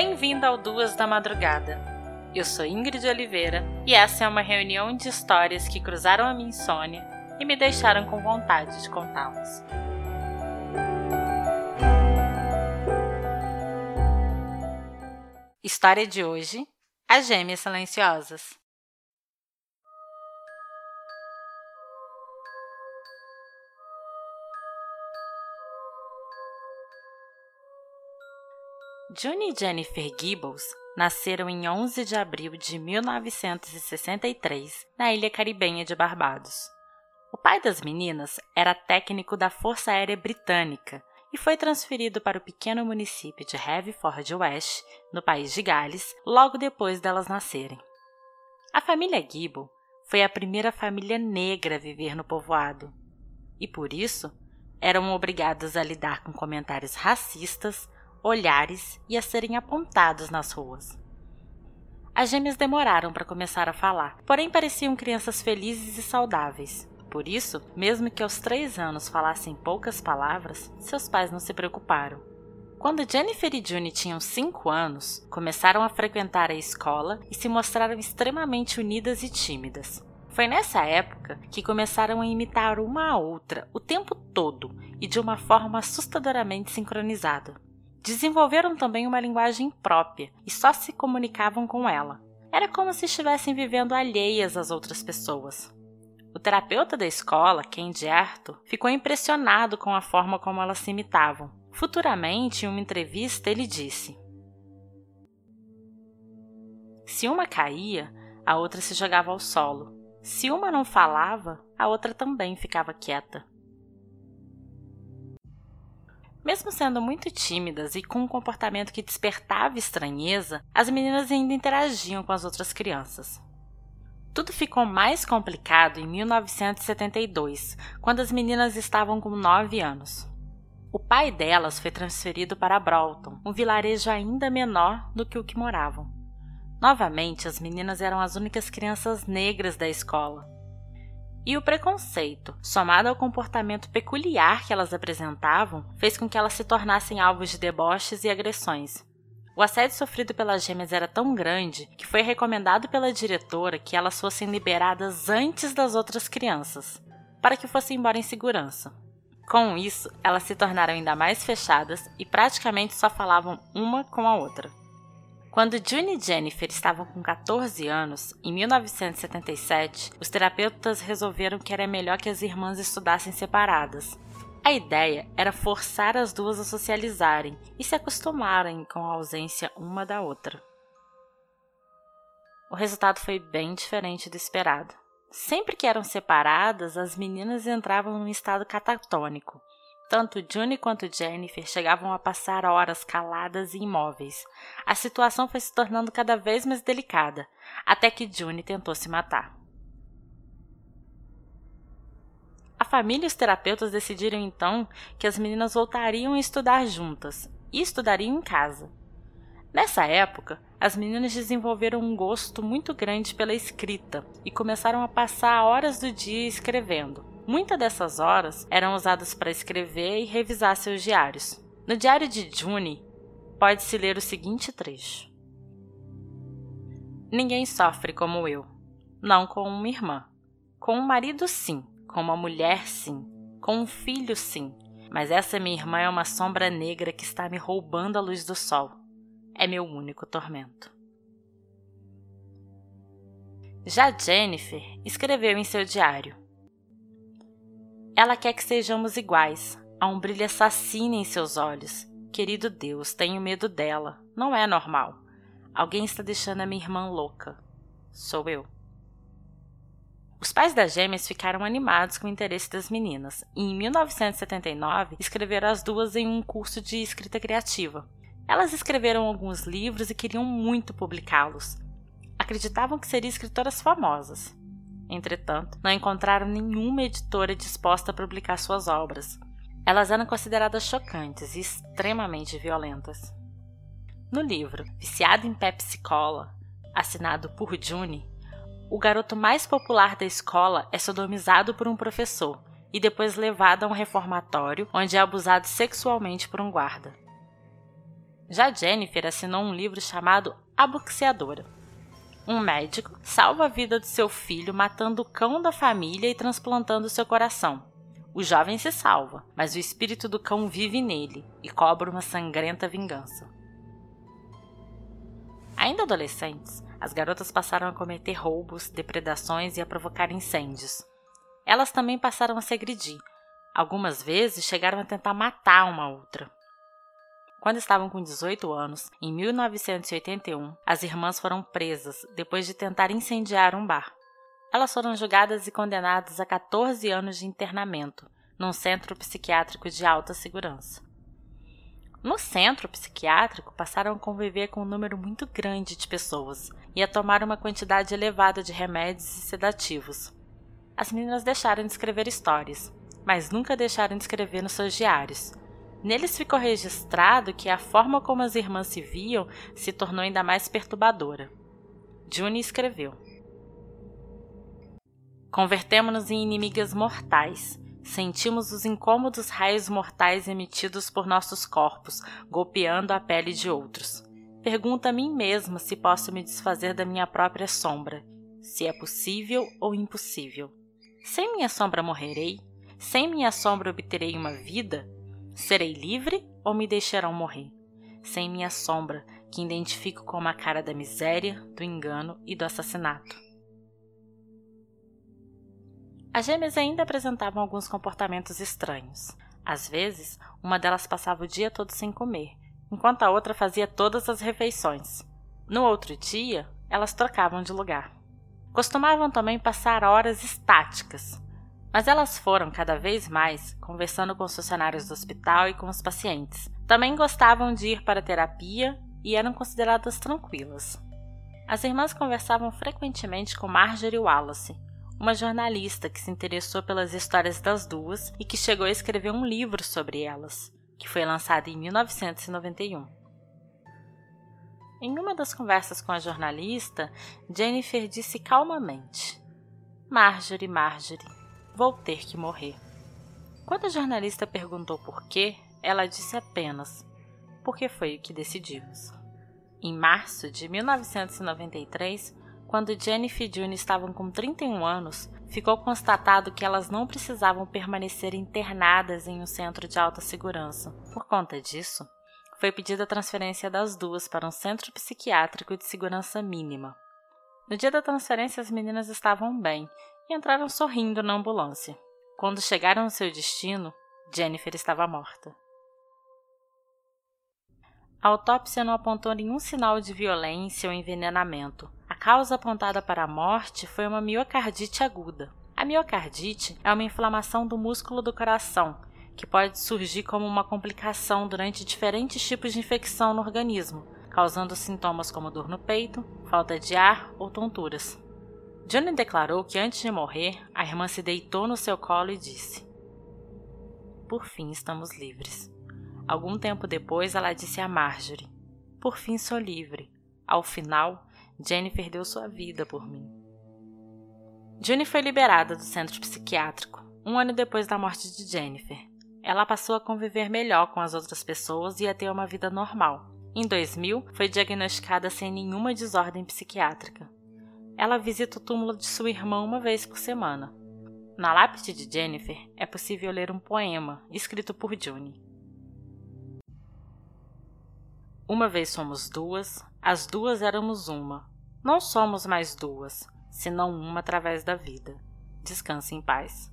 Bem-vindo ao Duas da Madrugada. Eu sou Ingrid Oliveira e essa é uma reunião de histórias que cruzaram a minha insônia e me deixaram com vontade de contá-las. História de hoje: As Gêmeas Silenciosas. June e Jennifer Gibbons nasceram em 11 de abril de 1963 na ilha caribenha de Barbados. O pai das meninas era técnico da Força Aérea Britânica e foi transferido para o pequeno município de Haverford West, no país de Gales, logo depois delas nascerem. A família Gibbon foi a primeira família negra a viver no povoado e, por isso, eram obrigadas a lidar com comentários racistas, olhares e a serem apontados nas ruas. As gêmeas demoraram para começar a falar, porém pareciam crianças felizes e saudáveis. Por isso, mesmo que aos três anos falassem poucas palavras, seus pais não se preocuparam. Quando Jennifer e June tinham cinco anos, começaram a frequentar a escola e se mostraram extremamente unidas e tímidas. Foi nessa época que começaram a imitar uma a outra o tempo todo e de uma forma assustadoramente sincronizada. Desenvolveram também uma linguagem própria e só se comunicavam com ela. Era como se estivessem vivendo alheias às outras pessoas. O terapeuta da escola, Candy Arthur, ficou impressionado com a forma como elas se imitavam. Futuramente, em uma entrevista, ele disse: Se uma caía, a outra se jogava ao solo. Se uma não falava, a outra também ficava quieta. Mesmo sendo muito tímidas e com um comportamento que despertava estranheza, as meninas ainda interagiam com as outras crianças. Tudo ficou mais complicado em 1972, quando as meninas estavam com 9 anos. O pai delas foi transferido para Broughton, um vilarejo ainda menor do que o que moravam. Novamente, as meninas eram as únicas crianças negras da escola, e o preconceito, somado ao comportamento peculiar que elas apresentavam, fez com que elas se tornassem alvos de deboches e agressões. O assédio sofrido pelas gêmeas era tão grande que foi recomendado pela diretora que elas fossem liberadas antes das outras crianças, para que fossem embora em segurança. Com isso, elas se tornaram ainda mais fechadas e praticamente só falavam uma com a outra. Quando June e Jennifer estavam com 14 anos, em 1977, os terapeutas resolveram que era melhor que as irmãs estudassem separadas. A ideia era forçar as duas a socializarem e se acostumarem com a ausência uma da outra. O resultado foi bem diferente do esperado. Sempre que eram separadas, as meninas entravam num estado catatônico, tanto June quanto Jennifer chegavam a passar horas caladas e imóveis. A situação foi se tornando cada vez mais delicada, até que June tentou se matar. A família e os terapeutas decidiram então que as meninas voltariam a estudar juntas e estudariam em casa. Nessa época, as meninas desenvolveram um gosto muito grande pela escrita e começaram a passar horas do dia escrevendo. Muitas dessas horas eram usadas para escrever e revisar seus diários. No diário de June, pode-se ler o seguinte trecho: Ninguém sofre como eu, não com uma irmã. Com um marido, sim. Com uma mulher, sim. Com um filho, sim. Mas essa minha irmã é uma sombra negra que está me roubando a luz do sol. É meu único tormento. Já Jennifer escreveu em seu diário: ela quer que sejamos iguais. Há um brilho assassino em seus olhos. Querido Deus, tenho medo dela. Não é normal. Alguém está deixando a minha irmã louca. Sou eu. Os pais das gêmeas ficaram animados com o interesse das meninas e, em 1979, escreveram as duas em um curso de escrita criativa. Elas escreveram alguns livros e queriam muito publicá-los. Acreditavam que seriam escritoras famosas. Entretanto, não encontraram nenhuma editora disposta a publicar suas obras. Elas eram consideradas chocantes e extremamente violentas. No livro Viciado em Pepsi Cola, assinado por June, o garoto mais popular da escola é sodomizado por um professor e depois levado a um reformatório onde é abusado sexualmente por um guarda. Já Jennifer assinou um livro chamado A Boxeadora. Um médico salva a vida do seu filho matando o cão da família e transplantando seu coração. O jovem se salva, mas o espírito do cão vive nele e cobra uma sangrenta vingança. Ainda adolescentes, as garotas passaram a cometer roubos, depredações e a provocar incêndios. Elas também passaram a se agredir. Algumas vezes chegaram a tentar matar uma outra. Quando estavam com 18 anos, em 1981, as irmãs foram presas depois de tentar incendiar um bar. Elas foram julgadas e condenadas a 14 anos de internamento num centro psiquiátrico de alta segurança. No centro psiquiátrico, passaram a conviver com um número muito grande de pessoas e a tomar uma quantidade elevada de remédios e sedativos. As meninas deixaram de escrever histórias, mas nunca deixaram de escrever nos seus diários. Neles ficou registrado que a forma como as irmãs se viam se tornou ainda mais perturbadora. June escreveu: Convertemos-nos em inimigas mortais Sentimos os incômodos raios mortais emitidos por nossos corpos, golpeando a pele de outros. Pergunto a mim mesma se posso me desfazer da minha própria sombra, se é possível ou impossível. Sem minha sombra morrerei? Sem minha sombra obterei uma vida? Serei livre ou me deixarão morrer? Sem minha sombra, que identifico como a cara da miséria, do engano e do assassinato. As gêmeas ainda apresentavam alguns comportamentos estranhos. Às vezes, uma delas passava o dia todo sem comer, enquanto a outra fazia todas as refeições. No outro dia, elas trocavam de lugar. Costumavam também passar horas estáticas, mas elas foram cada vez mais conversando com os funcionários do hospital e com os pacientes. Também gostavam de ir para terapia e eram consideradas tranquilas. As irmãs conversavam frequentemente com Marjorie Wallace, uma jornalista que se interessou pelas histórias das duas e que chegou a escrever um livro sobre elas, que foi lançado em 1991. Em uma das conversas com a jornalista, Jennifer disse calmamente: Marjorie, Marjorie, vou ter que morrer. Quando a jornalista perguntou por quê, ela disse apenas: porque foi o que decidimos. Em março de 1993, quando Jennifer e June estavam com 31 anos, ficou constatado que elas não precisavam permanecer internadas em um centro de alta segurança. Por conta disso, foi pedida a transferência das duas para um centro psiquiátrico de segurança mínima. No dia da transferência, as meninas estavam bem e entraram sorrindo na ambulância. Quando chegaram ao seu destino, Jennifer estava morta. A autópsia não apontou nenhum sinal de violência ou envenenamento, causa apontada para a morte foi uma miocardite aguda. A miocardite é uma inflamação do músculo do coração, que pode surgir como uma complicação durante diferentes tipos de infecção no organismo, causando sintomas como dor no peito, falta de ar ou tonturas. Johnny declarou que antes de morrer, a irmã se deitou no seu colo e disse: Por fim estamos livres. Algum tempo depois, ela disse a Marjorie: Por fim sou livre. Ao final, Jennifer deu sua vida por mim. June foi liberada do centro psiquiátrico um ano depois da morte de Jennifer. Ela passou a conviver melhor com as outras pessoas e a ter uma vida normal. Em 2000, foi diagnosticada sem nenhuma desordem psiquiátrica. Ela visita o túmulo de sua irmã uma vez por semana. Na lápide de Jennifer é possível ler um poema escrito por June. Uma vez somos duas, as duas éramos uma. Não somos mais duas, senão uma através da vida. Descanse em paz.